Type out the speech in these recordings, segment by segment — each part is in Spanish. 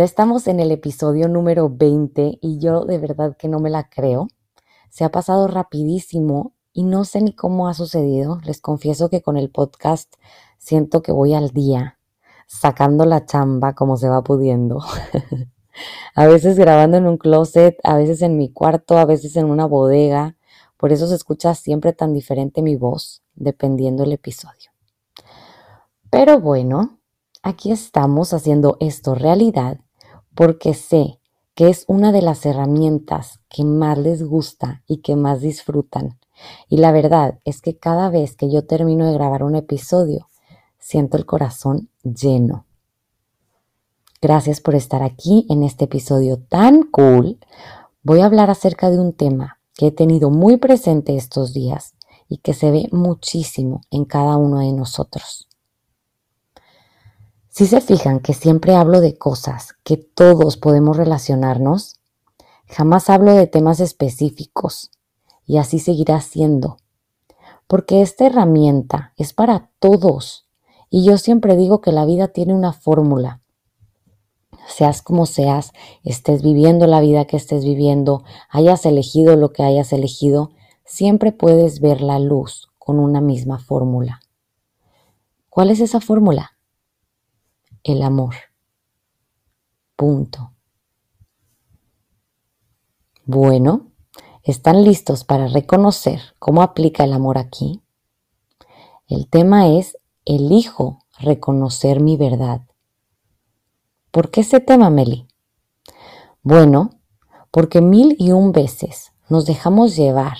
Ya estamos en el episodio número 20 y yo de verdad que no me la creo. Se ha pasado rapidísimo y no sé ni cómo ha sucedido. Les confieso que con el podcast siento que voy al día, sacando la chamba como se va pudiendo. a veces grabando en un closet, a veces en mi cuarto, a veces en una bodega. Por eso se escucha siempre tan diferente mi voz, dependiendo el episodio. Pero bueno, aquí estamos haciendo esto realidad porque sé que es una de las herramientas que más les gusta y que más disfrutan. Y la verdad es que cada vez que yo termino de grabar un episodio, siento el corazón lleno. Gracias por estar aquí en este episodio tan cool. Voy a hablar acerca de un tema que he tenido muy presente estos días y que se ve muchísimo en cada uno de nosotros. Si se fijan que siempre hablo de cosas que todos podemos relacionarnos, jamás hablo de temas específicos y así seguirá siendo, porque esta herramienta es para todos y yo siempre digo que la vida tiene una fórmula. Seas como seas, estés viviendo la vida que estés viviendo, hayas elegido lo que hayas elegido, siempre puedes ver la luz con una misma fórmula. ¿Cuál es esa fórmula? El amor. Punto. Bueno, ¿están listos para reconocer cómo aplica el amor aquí? El tema es, elijo reconocer mi verdad. ¿Por qué ese tema, Meli? Bueno, porque mil y un veces nos dejamos llevar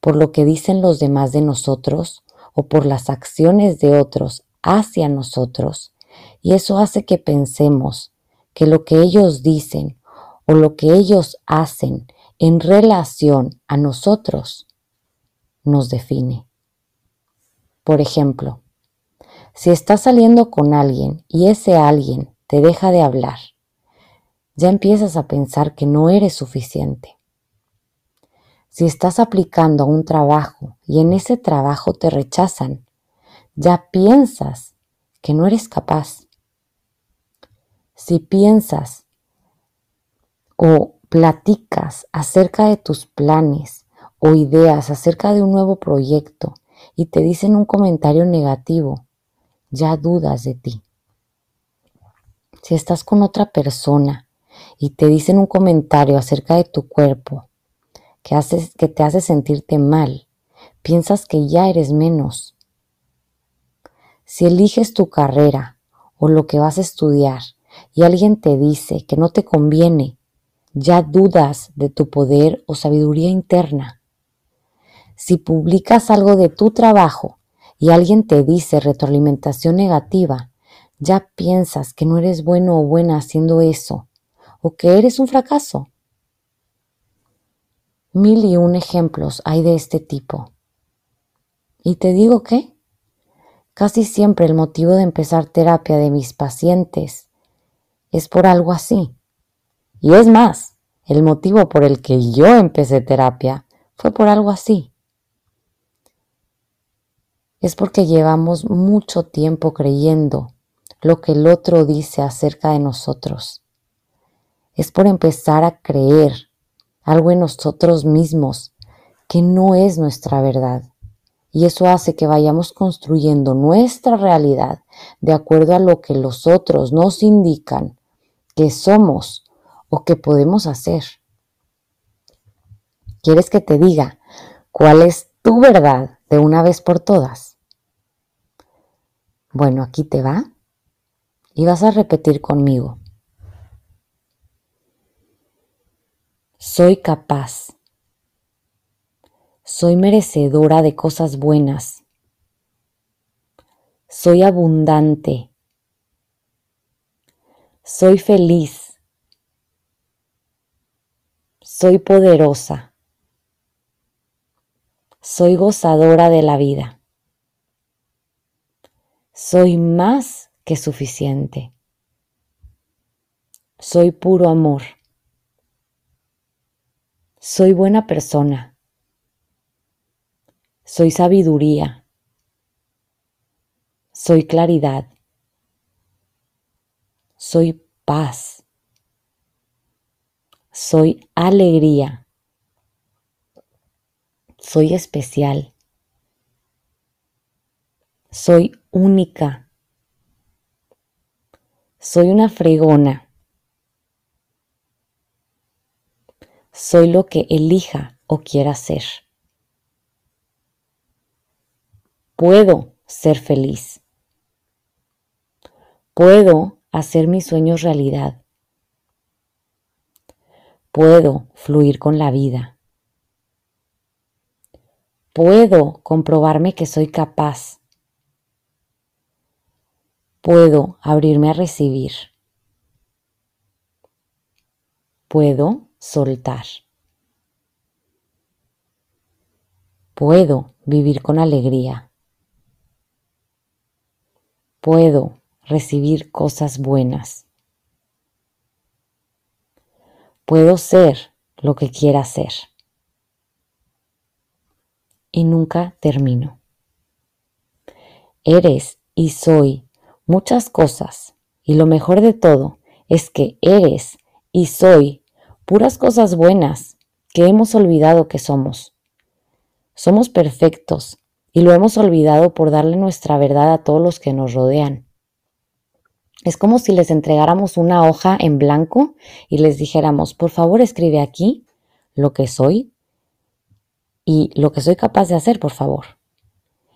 por lo que dicen los demás de nosotros o por las acciones de otros hacia nosotros y eso hace que pensemos que lo que ellos dicen o lo que ellos hacen en relación a nosotros nos define. Por ejemplo, si estás saliendo con alguien y ese alguien te deja de hablar, ya empiezas a pensar que no eres suficiente. Si estás aplicando a un trabajo y en ese trabajo te rechazan, ya piensas que no eres capaz si piensas o platicas acerca de tus planes o ideas acerca de un nuevo proyecto y te dicen un comentario negativo, ya dudas de ti. Si estás con otra persona y te dicen un comentario acerca de tu cuerpo que, que te hace sentirte mal, piensas que ya eres menos. Si eliges tu carrera o lo que vas a estudiar y alguien te dice que no te conviene, ya dudas de tu poder o sabiduría interna. Si publicas algo de tu trabajo y alguien te dice retroalimentación negativa, ya piensas que no eres bueno o buena haciendo eso o que eres un fracaso. Mil y un ejemplos hay de este tipo. Y te digo que casi siempre el motivo de empezar terapia de mis pacientes es por algo así. Y es más, el motivo por el que yo empecé terapia fue por algo así. Es porque llevamos mucho tiempo creyendo lo que el otro dice acerca de nosotros. Es por empezar a creer algo en nosotros mismos que no es nuestra verdad. Y eso hace que vayamos construyendo nuestra realidad de acuerdo a lo que los otros nos indican que somos o que podemos hacer. ¿Quieres que te diga cuál es tu verdad de una vez por todas? Bueno, aquí te va y vas a repetir conmigo. Soy capaz. Soy merecedora de cosas buenas. Soy abundante. Soy feliz. Soy poderosa. Soy gozadora de la vida. Soy más que suficiente. Soy puro amor. Soy buena persona. Soy sabiduría. Soy claridad. Soy paz. Soy alegría. Soy especial. Soy única. Soy una fregona. Soy lo que elija o quiera ser. Puedo ser feliz. Puedo hacer mis sueños realidad. Puedo fluir con la vida. Puedo comprobarme que soy capaz. Puedo abrirme a recibir. Puedo soltar. Puedo vivir con alegría. Puedo recibir cosas buenas. Puedo ser lo que quiera ser y nunca termino. Eres y soy muchas cosas y lo mejor de todo es que eres y soy puras cosas buenas que hemos olvidado que somos. Somos perfectos y lo hemos olvidado por darle nuestra verdad a todos los que nos rodean. Es como si les entregáramos una hoja en blanco y les dijéramos, por favor escribe aquí lo que soy, y lo que soy capaz de hacer, por favor.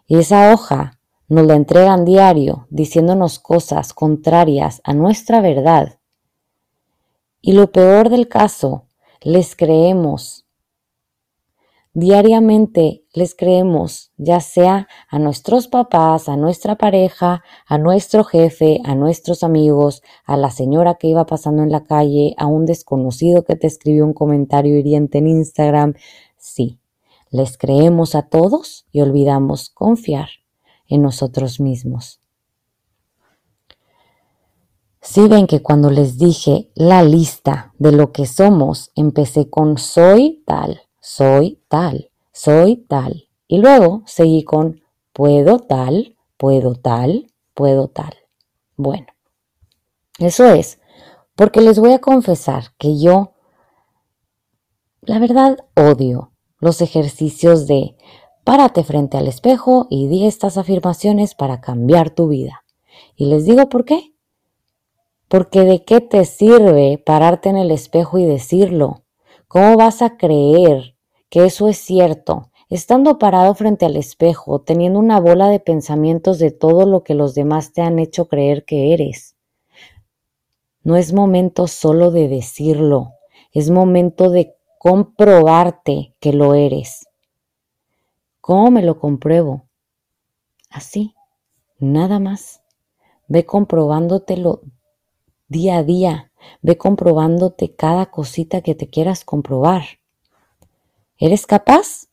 Y esa hoja nos la entregan diario diciéndonos cosas contrarias a nuestra verdad. Y lo peor del caso, les creemos. Diariamente les creemos, ya sea a nuestros papás, a nuestra pareja, a nuestro jefe, a nuestros amigos, a la señora que iba pasando en la calle, a un desconocido que te escribió un comentario hiriente en Instagram. Sí, les creemos a todos y olvidamos confiar en nosotros mismos. Si ven que cuando les dije la lista de lo que somos, empecé con soy tal, soy tal, soy tal. Y luego seguí con puedo tal, puedo tal, puedo tal. Bueno, eso es porque les voy a confesar que yo, la verdad, odio los ejercicios de párate frente al espejo y di estas afirmaciones para cambiar tu vida. Y les digo por qué. Porque de qué te sirve pararte en el espejo y decirlo. ¿Cómo vas a creer que eso es cierto? Estando parado frente al espejo, teniendo una bola de pensamientos de todo lo que los demás te han hecho creer que eres. No es momento solo de decirlo, es momento de comprobarte que lo eres. ¿Cómo me lo compruebo? Así, nada más. Ve comprobándotelo día a día. Ve comprobándote cada cosita que te quieras comprobar. ¿Eres capaz?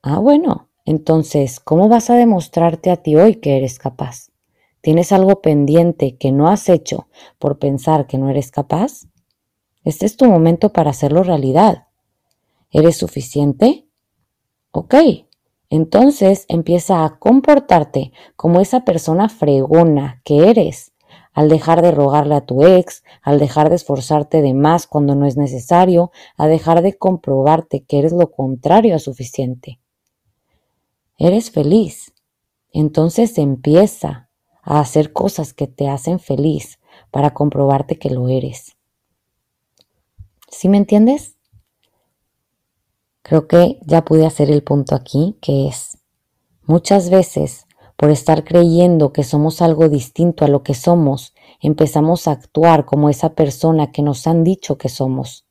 Ah, bueno, entonces, ¿cómo vas a demostrarte a ti hoy que eres capaz? ¿Tienes algo pendiente que no has hecho por pensar que no eres capaz? Este es tu momento para hacerlo realidad. ¿Eres suficiente? Ok, entonces empieza a comportarte como esa persona fregona que eres, al dejar de rogarle a tu ex, al dejar de esforzarte de más cuando no es necesario, a dejar de comprobarte que eres lo contrario a suficiente. Eres feliz. Entonces empieza a hacer cosas que te hacen feliz para comprobarte que lo eres. ¿Sí me entiendes? Creo que ya pude hacer el punto aquí, que es, muchas veces, por estar creyendo que somos algo distinto a lo que somos, empezamos a actuar como esa persona que nos han dicho que somos.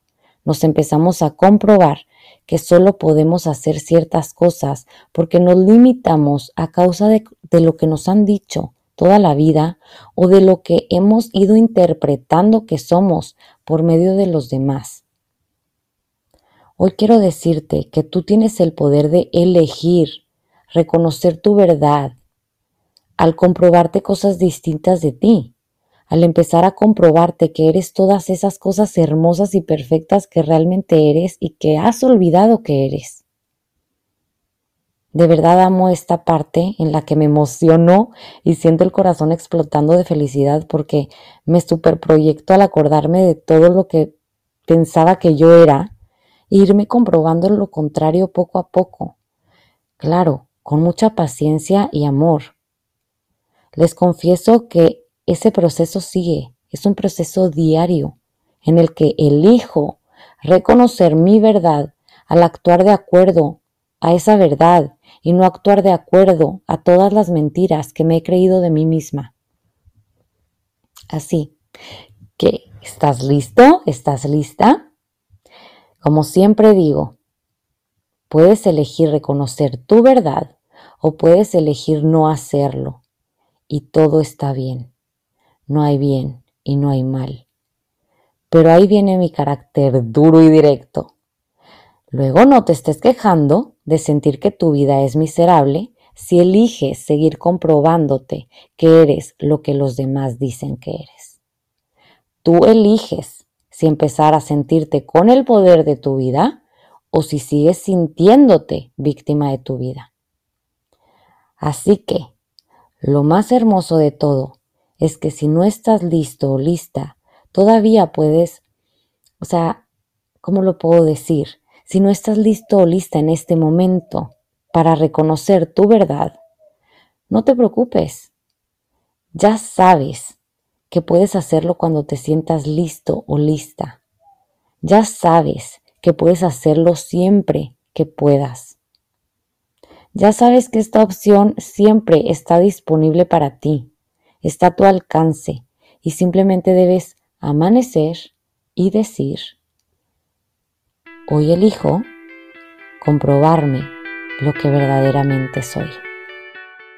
Nos empezamos a comprobar que solo podemos hacer ciertas cosas porque nos limitamos a causa de, de, lo que nos han dicho toda la vida o de lo que hemos ido interpretando que somos por medio de los demás. Hoy quiero decirte que tú tienes el poder de elegir, reconocer tu verdad, al comprobarte cosas distintas de ti, al empezar a comprobarte que eres todas esas cosas hermosas y perfectas que realmente eres y que has olvidado que eres. De verdad amo esta parte en la que me emociono y siento el corazón explotando de felicidad porque me superproyecto al acordarme de todo lo que pensaba que yo era e irme comprobando lo contrario poco a poco. Claro, con mucha paciencia y amor. Les confieso que ese proceso sigue, es un proceso diario en el que elijo reconocer mi verdad al actuar de acuerdo a esa verdad y no actuar de acuerdo a todas las mentiras que me he creído de mí misma. Así que, ¿estás listo? ¿Estás lista? Como siempre digo, puedes elegir reconocer tu verdad o puedes elegir no hacerlo. Y todo está bien. No hay bien y no hay mal. Pero ahí viene mi carácter duro y directo. Luego no te estés quejando de sentir que tu vida es miserable si eliges seguir comprobándote que eres lo que los demás dicen que eres. Tú eliges si empezar a sentirte con el poder de tu vida o si sigues sintiéndote víctima de tu vida. Así que, lo más hermoso de todo es que si no estás listo o lista, todavía puedes, o sea, ¿cómo lo puedo decir? Si no estás listo o lista en este momento para reconocer tu verdad, no te preocupes. Ya sabes que puedes hacerlo cuando te sientas listo o lista. Ya sabes que puedes hacerlo siempre que puedas. Ya sabes que esta opción siempre está disponible para ti, está a tu alcance y simplemente debes amanecer y decir, hoy elijo comprobarme lo que verdaderamente soy.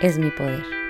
es mi poder.